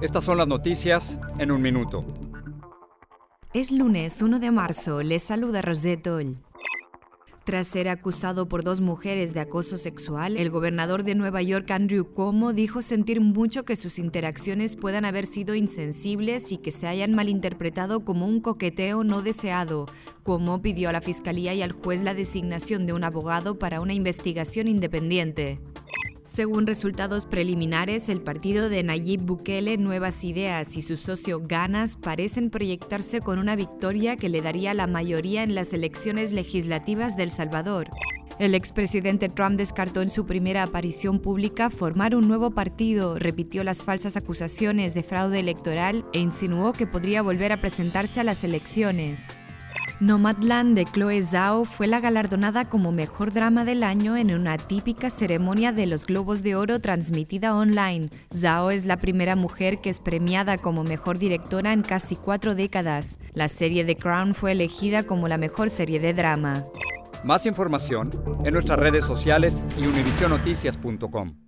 estas son las noticias en un minuto. Es lunes 1 de marzo, les saluda Rosetol. Tras ser acusado por dos mujeres de acoso sexual, el gobernador de Nueva York, Andrew Cuomo, dijo sentir mucho que sus interacciones puedan haber sido insensibles y que se hayan malinterpretado como un coqueteo no deseado. Cuomo pidió a la fiscalía y al juez la designación de un abogado para una investigación independiente. Según resultados preliminares, el partido de Nayib Bukele, Nuevas Ideas y su socio Ganas parecen proyectarse con una victoria que le daría la mayoría en las elecciones legislativas del Salvador. El expresidente Trump descartó en su primera aparición pública formar un nuevo partido, repitió las falsas acusaciones de fraude electoral e insinuó que podría volver a presentarse a las elecciones. Nomadland de Chloe Zhao fue la galardonada como mejor drama del año en una típica ceremonia de los Globos de Oro transmitida online. Zhao es la primera mujer que es premiada como mejor directora en casi cuatro décadas. La serie The Crown fue elegida como la mejor serie de drama. Más información en nuestras redes sociales y univisionoticias.com.